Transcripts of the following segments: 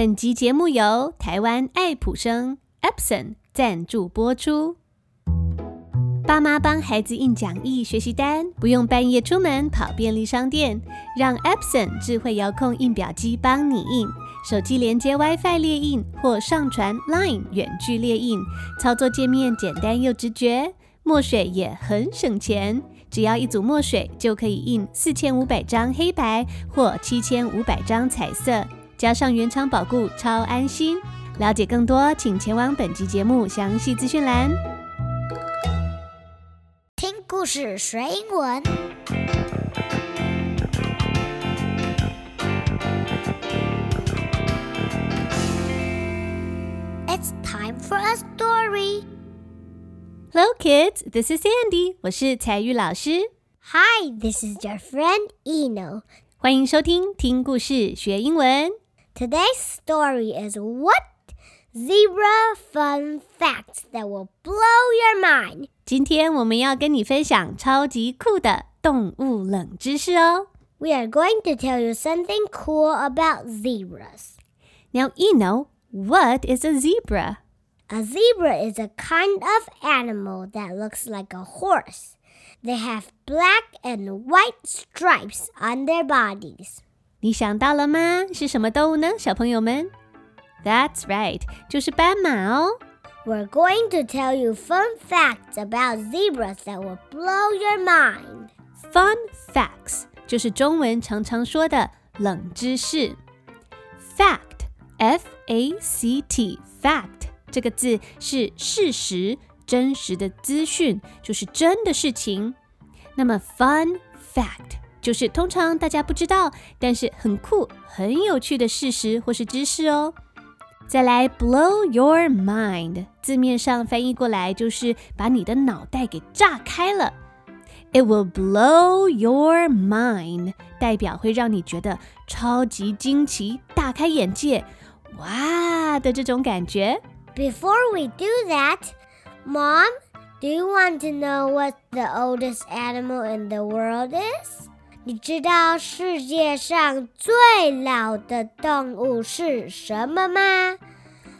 本集节目由台湾爱普生 Epson 赞助播出。爸妈帮孩子印讲义、学习单，不用半夜出门跑便利商店，让 Epson 智慧遥控印表机帮你印。手机连接 WiFi 列印或上传 Line 远距列印，操作界面简单又直觉，墨水也很省钱。只要一组墨水就可以印四千五百张黑白或七千五百张彩色，加上原厂保固，超安心。了解更多，请前往本集节目详细资讯栏。听故事学英文。It's time for a story. Hello, kids. This is Sandy. 我是彩玉老师。Hi, this is your friend Eno. 欢迎收听听故事学英文。Today's story is what zebra fun facts that will blow your mind. 今天我们要跟你分享超级酷的动物冷知识哦。 We are going to tell you something cool about zebras. Now, Eno, what is a zebra? A zebra is a kind of animal that looks like a horse. They have black and white stripes on their bodies. 你想到了吗？是什么动物呢，小朋友们？That's right，就是斑马哦。We're going to tell you fun facts about zebras that will blow your mind. Fun facts 就是中文常常说的冷知识。Fact，F A C T，fact 这个字是事实、真实的资讯，就是真的事情。那么 fun fact 就是通常大家不知道，但是很酷、很有趣的事实或是知识哦。再来，blow your mind，字面上翻译过来就是把你的脑袋给炸开了。It will blow your mind，代表会让你觉得超级惊奇、大开眼界，哇的这种感觉。 Before we do that, Mom, do you want to know what the oldest animal in the world is? 你知道世界上最老的动物是什么吗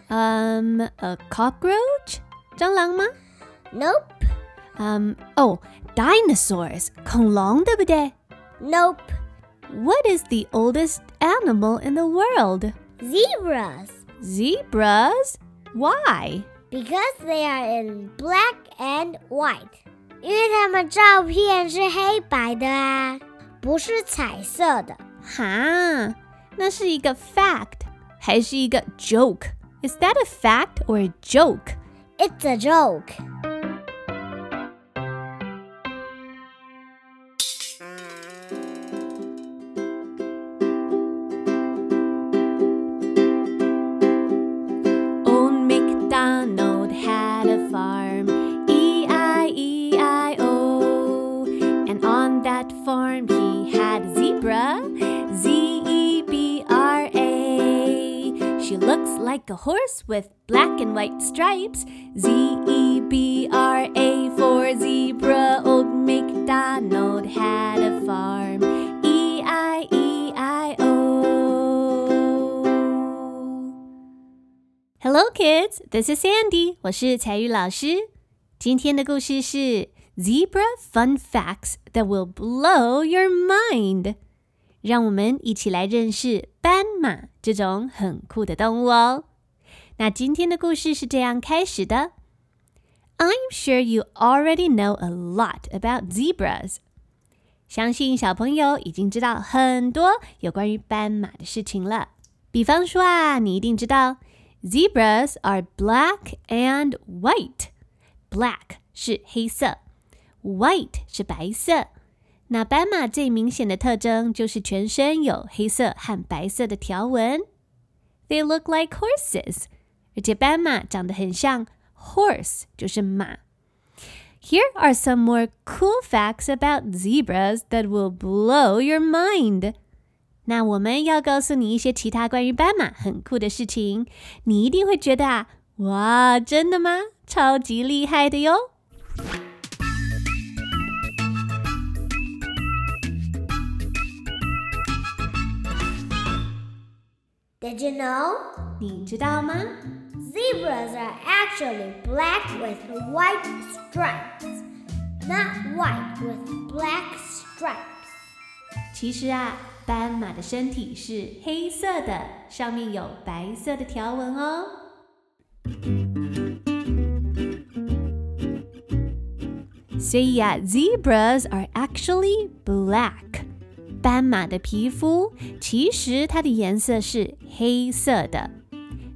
嗯、a cockroach，蟑螂吗？ ？Nope, 嗯、哦，dinosaurs，恐龙，对不对 nope. ？What is the oldest animal in the world? Zebras. Zebras? Why? Because they are in black and white. 因为它们照片是黑白的啊， 不是彩色的。哈，那是一个 fact 还是一个 joke? Is that a fact or a joke? It's a joke. horse with black and white stripes, Z-E-B-R-A for zebra. Old MacDonald had a farm, E E-I-E-I-O. Hello, kids. This is Sandy. 我是彩玉老师。今天的故事是 Zebra Fun Facts that will blow your mind。让我们一起来认识斑马这种很酷的动物哦。 那今天的故事是这样开始的：I'm sure you already know a lot about zebras。相信小朋友已经知道很多有关于斑马的事情了。比方说啊，你一定知道 Zebras are black and white. Black 是黑色，white 是白色。那斑马最明显的特征就是全身有黑色和白色的条纹。They look like horses， 而且斑马长得很像 horse，就是马。Here are some more cool facts about zebras that will blow your mind. 那我们要告诉你一些其他关于斑马很酷的事情，你一定会觉得啊，哇，真的吗？超级厉害的哟！ The Did you know? 你知道吗？ Zebras are actually black with white stripes. Not white with black stripes. 其实啊，斑马的身体是黑色的，上面有白色的条纹哦。所以啊，zebras are actually black。斑马的皮肤其实它的颜色是黑色的。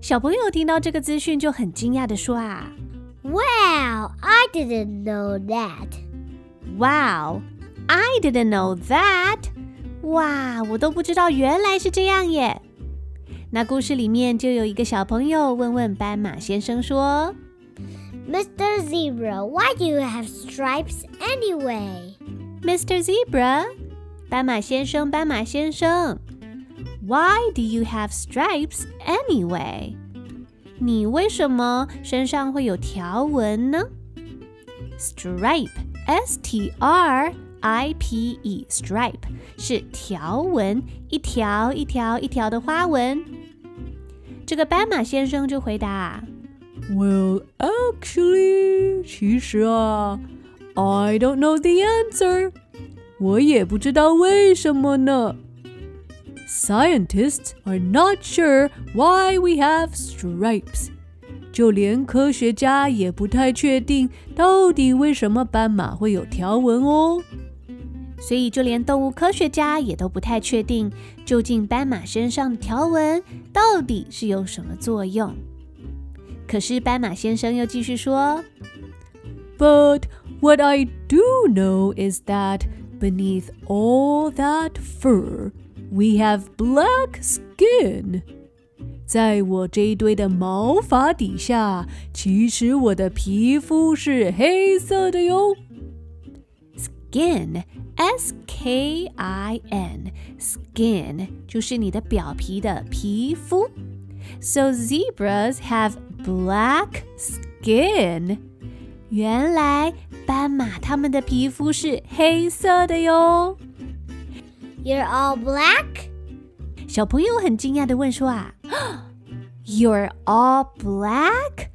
小朋友听到这个资讯就很惊讶的说啊 Wow, I didn't know that.：“Wow, I didn't know that！” 哇，我都不知道原来是这样耶。那故事里面就有一个小朋友问问斑马先生说 Mr. Zebra, why do you have stripes anyway?：“Mr. Zebra，斑马先生，斑马先生 ，Why do you have stripes anyway？” 你为什么身上会有条纹呢？Stripe，S T R I P E，stripe 是条纹，一条一条一条的花纹。这个斑马先生就回答 Well, actually，其实啊，I don't know the answer，我也不知道为什么呢。 Scientists are not sure why we have stripes，就连科学家也不太确定到底为什么斑马会有条纹哦。所以就连动物科学家也都不太确定，究竟斑马身上的条纹到底是有什么作用。可是斑马先生又继续说 But what I do know is that beneath all that fur, we have black skin. 在我这一堆的毛发底下，其实我的皮肤是黑色的哟。 ：“skin, s k i n, skin 就是你的表皮的皮肤。So zebras have black skin。原来斑马它们的皮肤是黑色的哟。” You're all black? 小朋友很惊讶的问说啊，You're all black？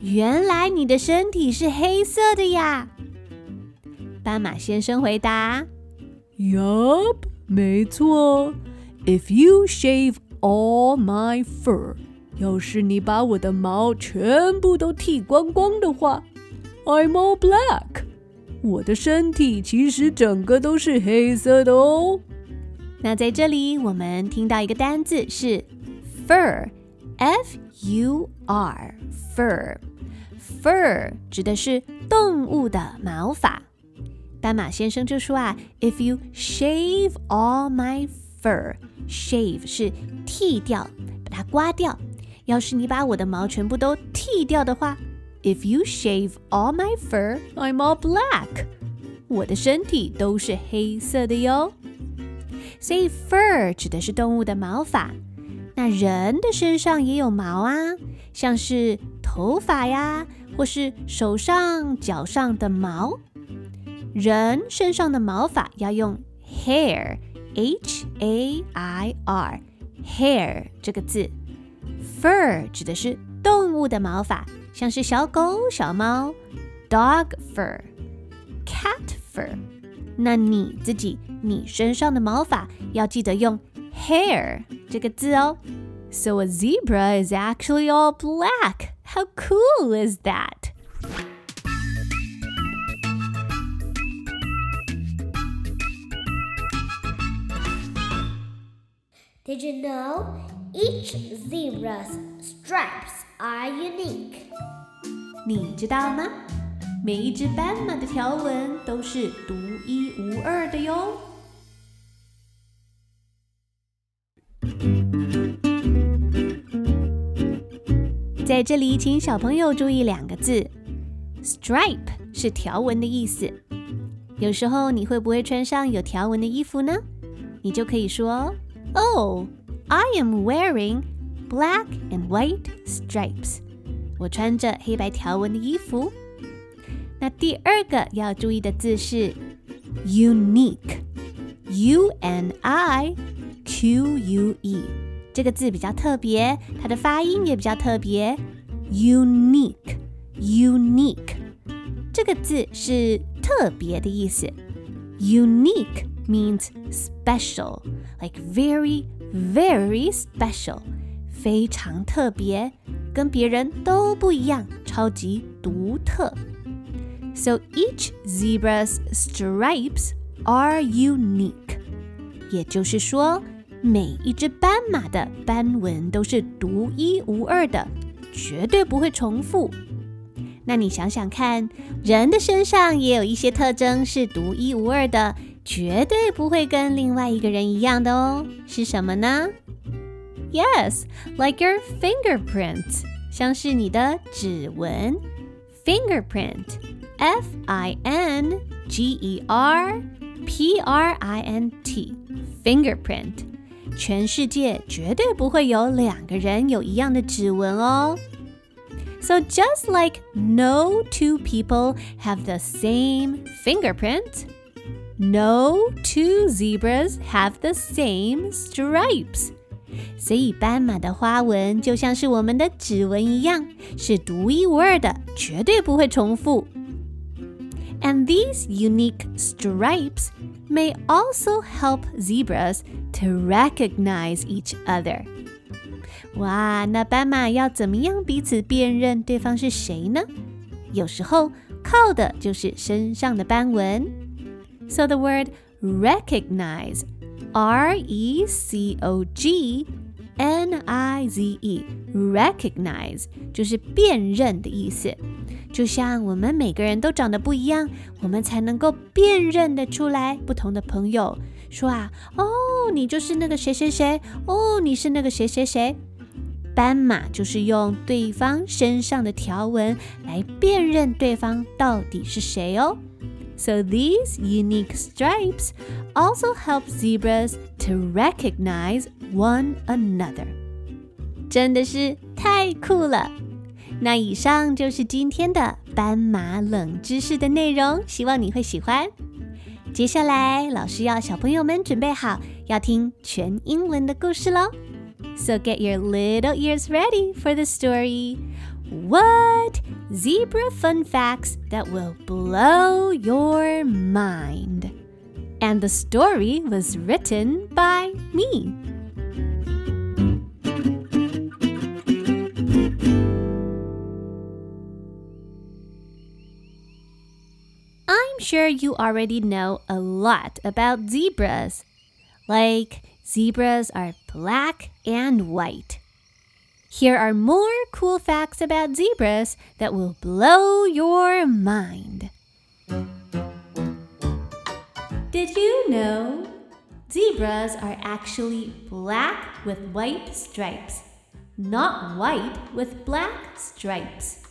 原来你的身体是黑色的呀？斑马先生回答 Yup，没错。If you shave all my fur，要是你把我的毛全部都剃光光的话，I'm all black。我的身体其实整个都是黑色的哦。：“那在这里我们听到一个单字是 fur，f u r，fur，fur 指的是动物的毛发。斑马先生就说啊，If you shave all my fur，shave 是剃掉，把它刮掉。要是你把我的毛全部都剃掉的话，If you shave all my fur，I'm all black。我的身体都是黑色的哟。所以 fur 指的是动物的毛发。那人的身上也有毛啊，像是头发呀，或是手上、脚上的毛。人身上的毛发要用 hair，h a i r，hair 这个字。fur 指的是动物的毛发，像是小狗、小猫，dog fur，cat fur。那你自己，你身上的毛发要记得用 hair 这个字哦。So a zebra is actually all black. How cool is that? Did you know each zebra's stripes are unique? 你知道吗？ 每一只斑马的条纹都是独一无二的哟。在这里，请小朋友注意两个字：stripe 是条纹的意思。有时候你会不会穿上有条纹的衣服呢？你就可以说：“Oh, I am wearing black and white stripes。”我穿着黑白条纹的衣服。那第二个要注意的字是 unique，U N I Q U E，这个字比较特别，它的发音也比较特别。unique，unique，这个字是特别的意思。Unique means special, like very, very special，非常特别，跟别人都不一样，超级独特。So each zebra's stripes are unique，也就是说，每一只斑马的斑纹都是独一无二的，绝对不会重复。那你想想看，人的身上也有一些特征是独一无二的，绝对不会跟另外一个人一样的哦。是什么呢？Yes, like your fingerprints，像是你的指纹。 Fingerprint，F I N G E R P R I N T，fingerprint，全世界绝对不会有两个人有一样的指纹哦。So just like no two people have the same fingerprint, no two zebras have the same stripes. 所以斑马的花纹就像是我们的指纹一样，是独一无二的，绝对不会重复。 And these unique stripes may also help zebras to recognize each other. 哇，那斑马要怎么样彼此辨认对方是谁呢？有时候靠的就是身上的斑纹。So the word recognize, R E C O G N I Z E, recognize 就是辨认的意思。就像我们每个人都长得不一样，我们才能够辨认得出来不同的朋友。说啊，哦，你就是那个谁谁谁，哦，你是那个谁谁谁。斑马就是用对方身上的条纹来辨认对方到底是谁哦。So these unique stripes also help zebras to recognize one another. 真的是太酷了！那以上就是今天的斑马冷知识的内容，希望你会喜欢。接下来，老师要小朋友们准备好，要听全英文的故事喽。So get your little ears ready for the story. What zebra fun facts that will blow your mind? And the story was written by me. I'm sure you already know a lot about zebras. Like, zebras are black and white. Here are more cool facts about zebras that will blow your mind. Did you know zebras are actually black with white stripes, not white with black stripes?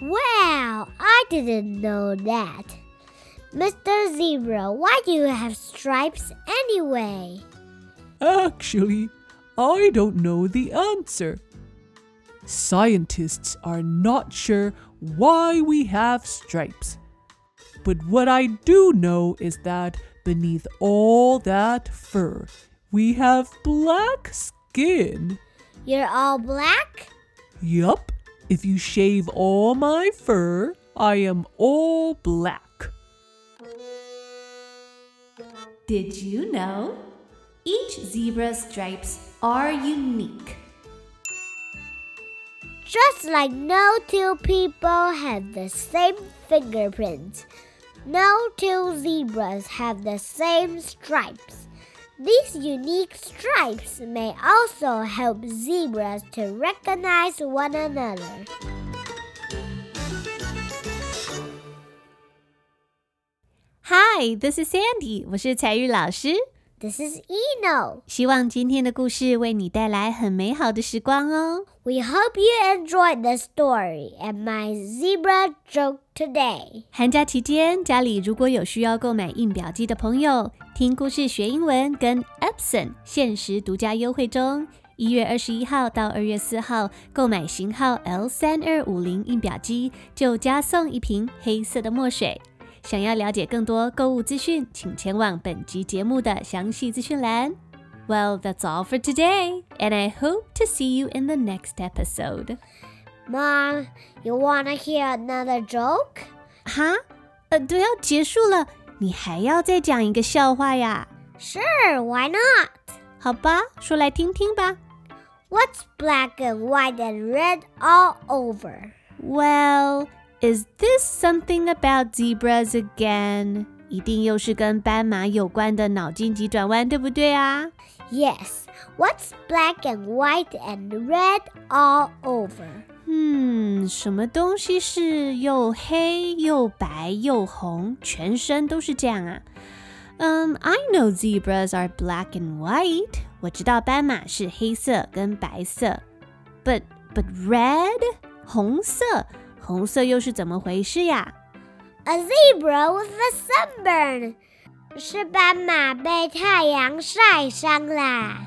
Wow, I didn't know that. Mr. Zebra, why do you have stripes anyway? Actually, I don't know the answer. Scientists are not sure why we have stripes. But what I do know is that beneath all that fur, we have black skin. You're all black? Yup, if you shave all my fur, I am all black. Did you know? Each zebra's stripes are unique. Just like no two people have the same fingerprints, no two zebras have the same stripes. These unique stripes may also help zebras to recognize one another. Hi, this is Sandy. 我是彩玉老师。 This is Eno. 希望今天的故事为你带来很美好的时光哦。We hope you enjoyed the story and my zebra joke today. 寒假期间，家里如果有需要购买印表机的朋友，听故事学英文跟 Epson 限时独家优惠中，一月二十一号到二月四号购买型号 L 三二五零印表机，就加送一瓶黑色的墨水。想要了解更多购物资讯，请前往本集节目的详细资讯栏。Well, that's all for today, and I hope to see you in the next episode. Mom, you wanna hear another joke? 哈，呃，都要结束了，你还要再讲一个笑话呀？ Sure, why not? 好吧，说来听听吧。 What's black and white and red all over? Well, is this something about zebras again? 一定又是跟斑马有关的脑筋急转弯，对不对啊？ Yes, what's black and white and red all over? 嗯，什么东西是又黑又白又红，全身都是这样啊？嗯、i know zebras are black and white。我知道斑马是黑色跟白色，but but red 红色， 红色又是怎么回事呀？A zebra with a sunburn. 是斑马被太阳晒伤啦。